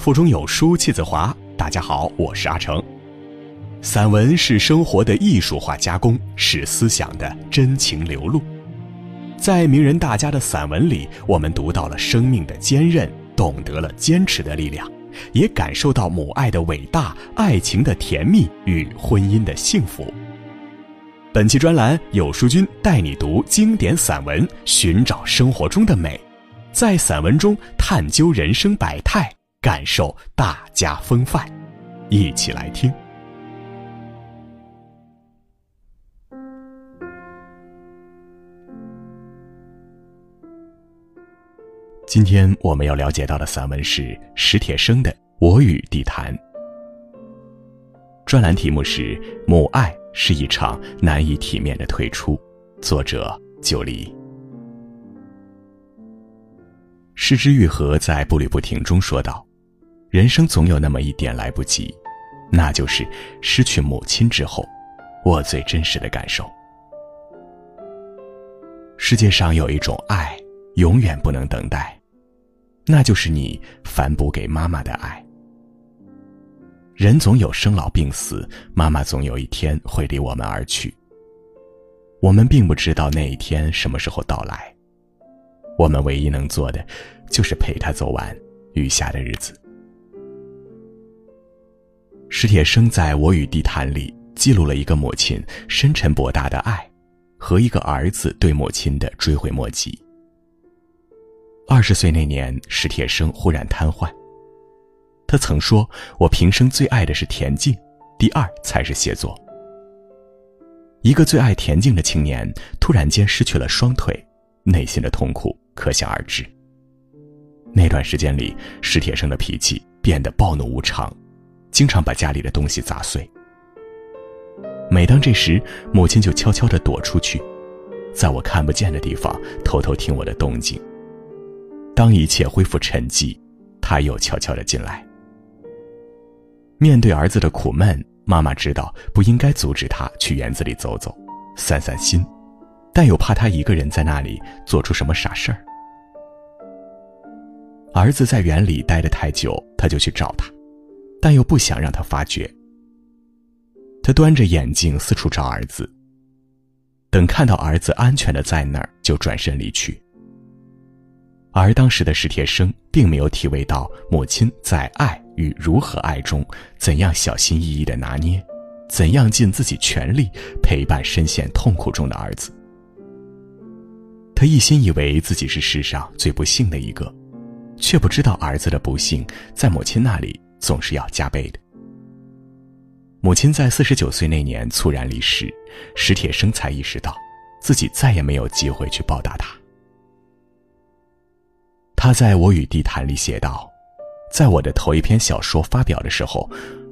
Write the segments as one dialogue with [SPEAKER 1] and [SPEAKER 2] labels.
[SPEAKER 1] 腹中有书气自华。大家好，我是阿成。散文是生活的艺术化加工，是思想的真情流露。在名人大家的散文里，我们读到了生命的坚韧，懂得了坚持的力量，也感受到母爱的伟大、爱情的甜蜜与婚姻的幸福。本期专栏，有书君带你读经典散文，寻找生活中的美，在散文中探究人生百态。感受大家风范，一起来听。今天我们要了解到的散文是史铁生的《我与地坛》，专栏题目是《母爱是一场难以体面的退出》，作者九黎。失之愈合在《步履不停》中说道。人生总有那么一点来不及，那就是失去母亲之后，我最真实的感受。世界上有一种爱，永远不能等待，那就是你反哺给妈妈的爱。人总有生老病死，妈妈总有一天会离我们而去。我们并不知道那一天什么时候到来，我们唯一能做的，就是陪她走完余下的日子。史铁生在我与地坛里记录了一个母亲深沉博大的爱，和一个儿子对母亲的追悔莫及。二十岁那年，史铁生忽然瘫痪。他曾说：“我平生最爱的是田径，第二才是写作。”一个最爱田径的青年突然间失去了双腿，内心的痛苦可想而知。那段时间里，史铁生的脾气变得暴怒无常。经常把家里的东西砸碎。每当这时，母亲就悄悄地躲出去，在我看不见的地方偷偷听我的动静。当一切恢复沉寂，她又悄悄地进来。面对儿子的苦闷，妈妈知道不应该阻止他去园子里走走，散散心，但又怕他一个人在那里做出什么傻事儿。儿子在园里待得太久，他就去找他。但又不想让他发觉。他端着眼镜四处找儿子。等看到儿子安全的在那儿，就转身离去。而当时的史铁生并没有体味到母亲在爱与如何爱中，怎样小心翼翼的拿捏，怎样尽自己全力陪伴深陷痛苦中的儿子。他一心以为自己是世上最不幸的一个，却不知道儿子的不幸在母亲那里。总是要加倍的。母亲在四十九岁那年猝然离世，史铁生才意识到，自己再也没有机会去报答她。他在我与地坛里写道：“在我的头一篇小说发表的时候，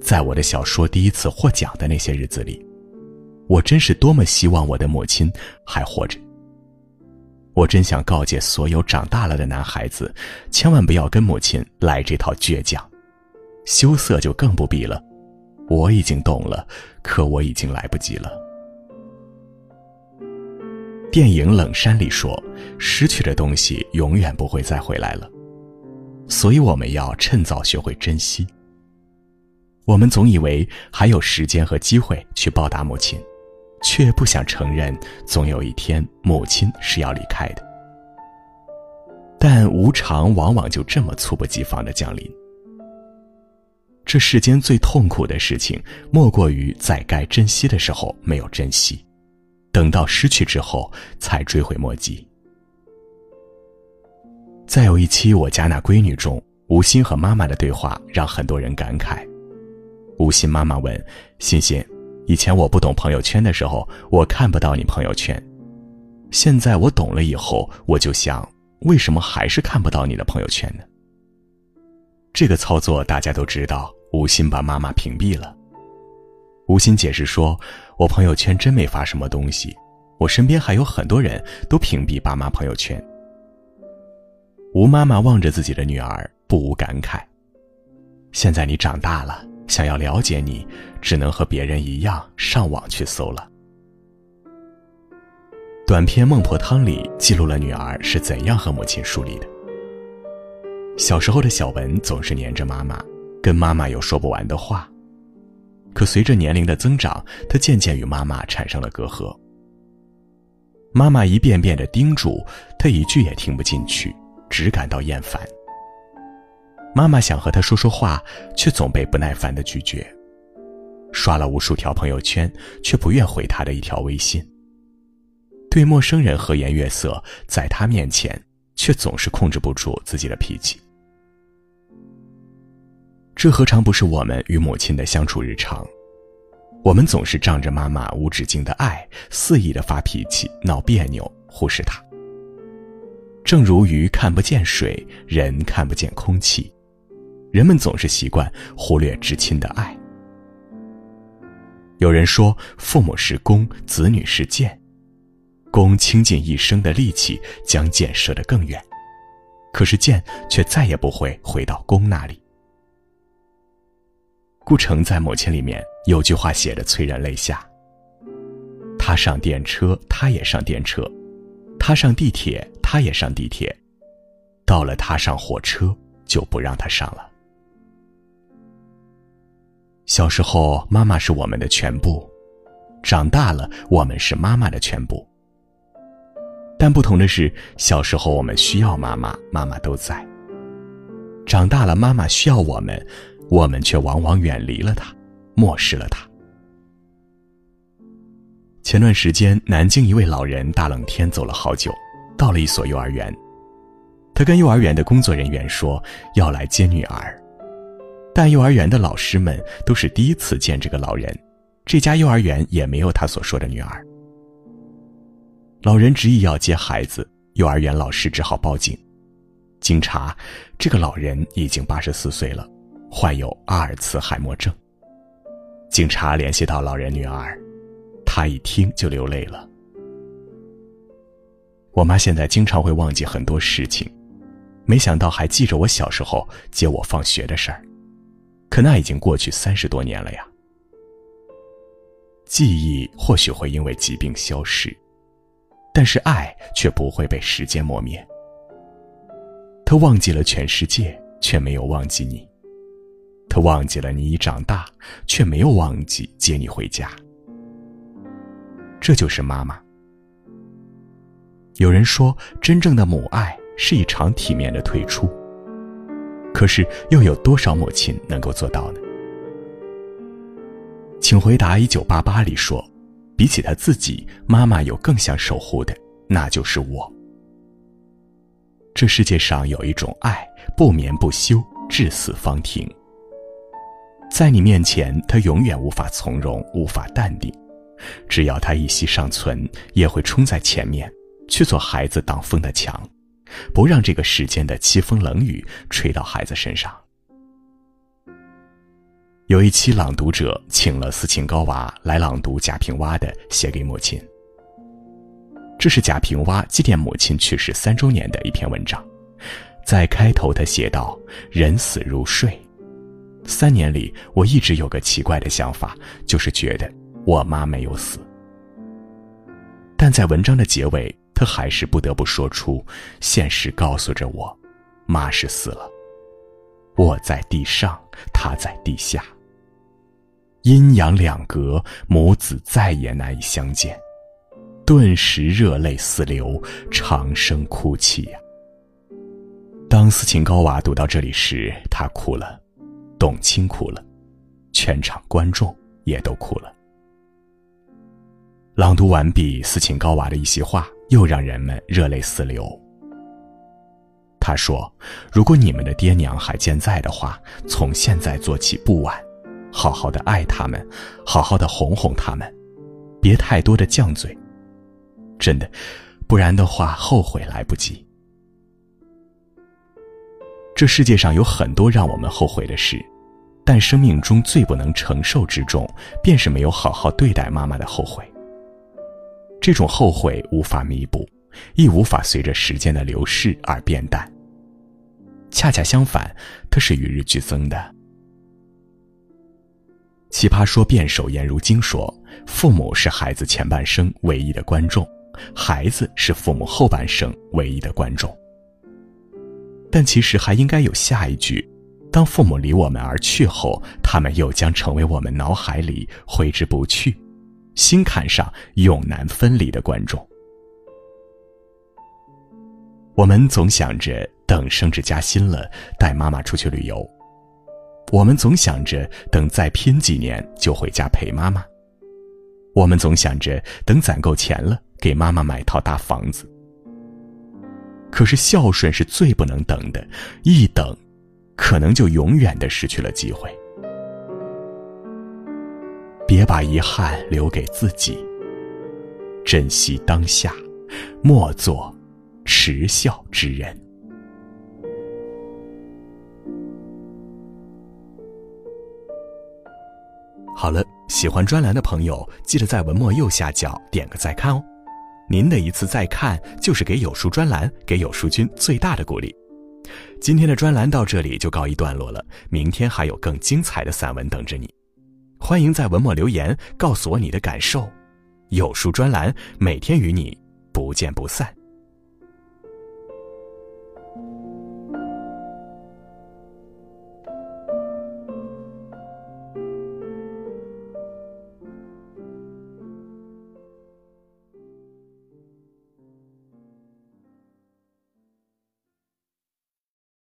[SPEAKER 1] 在我的小说第一次获奖的那些日子里，我真是多么希望我的母亲还活着。我真想告诫所有长大了的男孩子，千万不要跟母亲来这套倔强。”羞涩就更不必了，我已经懂了，可我已经来不及了。电影《冷山》里说：“失去的东西永远不会再回来了，所以我们要趁早学会珍惜。”我们总以为还有时间和机会去报答母亲，却不想承认，总有一天母亲是要离开的。但无常往往就这么猝不及防的降临。这世间最痛苦的事情，莫过于在该珍惜的时候没有珍惜，等到失去之后才追悔莫及。再有一期《我家那闺女》中，吴昕和妈妈的对话让很多人感慨。吴昕妈妈问：“欣欣，以前我不懂朋友圈的时候，我看不到你朋友圈；现在我懂了以后，我就想，为什么还是看不到你的朋友圈呢？”这个操作大家都知道，吴昕把妈妈屏蔽了。吴昕解释说：“我朋友圈真没发什么东西，我身边还有很多人都屏蔽爸妈朋友圈。”吴妈妈望着自己的女儿，不无感慨：“现在你长大了，想要了解你，只能和别人一样上网去搜了。”短片《孟婆汤》里记录了女儿是怎样和母亲疏离的。小时候的小文总是黏着妈妈，跟妈妈有说不完的话。可随着年龄的增长，他渐渐与妈妈产生了隔阂。妈妈一遍遍的叮嘱，他一句也听不进去，只感到厌烦。妈妈想和他说说话，却总被不耐烦的拒绝。刷了无数条朋友圈，却不愿回他的一条微信。对陌生人和颜悦色，在他面前，却总是控制不住自己的脾气。这何尝不是我们与母亲的相处日常？我们总是仗着妈妈无止境的爱，肆意的发脾气、闹别扭，忽视她。正如鱼看不见水，人看不见空气，人们总是习惯忽略至亲的爱。有人说，父母是弓，子女是箭，弓倾尽一生的力气将箭射得更远，可是箭却再也不会回到弓那里。顾城在《母亲》里面有句话写的催人泪下：“他上电车，他也上电车；他上地铁，他也上地铁。到了他上火车，就不让他上了。”小时候，妈妈是我们的全部；长大了，我们是妈妈的全部。但不同的是，小时候我们需要妈妈，妈妈都在；长大了，妈妈需要我们。我们却往往远离了她，漠视了她。前段时间，南京一位老人大冷天走了好久，到了一所幼儿园，他跟幼儿园的工作人员说要来接女儿，但幼儿园的老师们都是第一次见这个老人，这家幼儿园也没有他所说的女儿。老人执意要接孩子，幼儿园老师只好报警。经查，这个老人已经八十四岁了。患有阿尔茨海默症。警察联系到老人女儿，她一听就流泪了。我妈现在经常会忘记很多事情，没想到还记着我小时候接我放学的事儿，可那已经过去三十多年了呀。记忆或许会因为疾病消失，但是爱却不会被时间磨灭。他忘记了全世界，却没有忘记你。他忘记了你已长大，却没有忘记接你回家。这就是妈妈。有人说，真正的母爱是一场体面的退出。可是，又有多少母亲能够做到呢？请回答。一九八八里说，比起他自己，妈妈有更想守护的，那就是我。这世界上有一种爱，不眠不休，至死方停。在你面前，他永远无法从容，无法淡定。只要他一息尚存，也会冲在前面，去做孩子挡风的墙，不让这个世间的凄风冷雨吹到孩子身上。有一期，朗读者请了斯琴高娃来朗读贾平凹的《写给母亲》。这是贾平凹祭奠母亲去世三周年的一篇文章，在开头他写道：“人死如睡。”三年里，我一直有个奇怪的想法，就是觉得我妈没有死。但在文章的结尾，他还是不得不说出：现实告诉着我，妈是死了。我在地上，她在地下。阴阳两隔，母子再也难以相见。顿时热泪四流，长声哭泣呀。当斯琴高娃读到这里时，他哭了。董卿哭了，全场观众也都哭了。朗读完毕，斯琴高娃的一席话又让人们热泪四流。他说：“如果你们的爹娘还健在的话，从现在做起不晚，好好的爱他们，好好的哄哄他们，别太多的犟嘴。真的，不然的话后悔来不及。这世界上有很多让我们后悔的事。”但生命中最不能承受之重，便是没有好好对待妈妈的后悔。这种后悔无法弥补，亦无法随着时间的流逝而变淡。恰恰相反，它是与日俱增的。奇葩说辩手颜如晶说：“父母是孩子前半生唯一的观众，孩子是父母后半生唯一的观众。”但其实还应该有下一句：当父母离我们而去后，他们又将成为我们脑海里挥之不去、心坎上永难分离的观众。我们总想着等升职加薪了，带妈妈出去旅游；我们总想着等再拼几年就回家陪妈妈；我们总想着等攒够钱了，给妈妈买套大房子。可是孝顺是最不能等的，一等，可能就永远的失去了机会。别把遗憾留给自己，珍惜当下，莫做迟孝之人。好了，喜欢专栏的朋友，记得在文末右下角点个再看哦。您的一次再看，就是给有书专栏、给有书君最大的鼓励。今天的专栏到这里就告一段落了，明天还有更精彩的散文等着你。欢迎在文末留言，告诉我你的感受。有书专栏每天与你不见不散。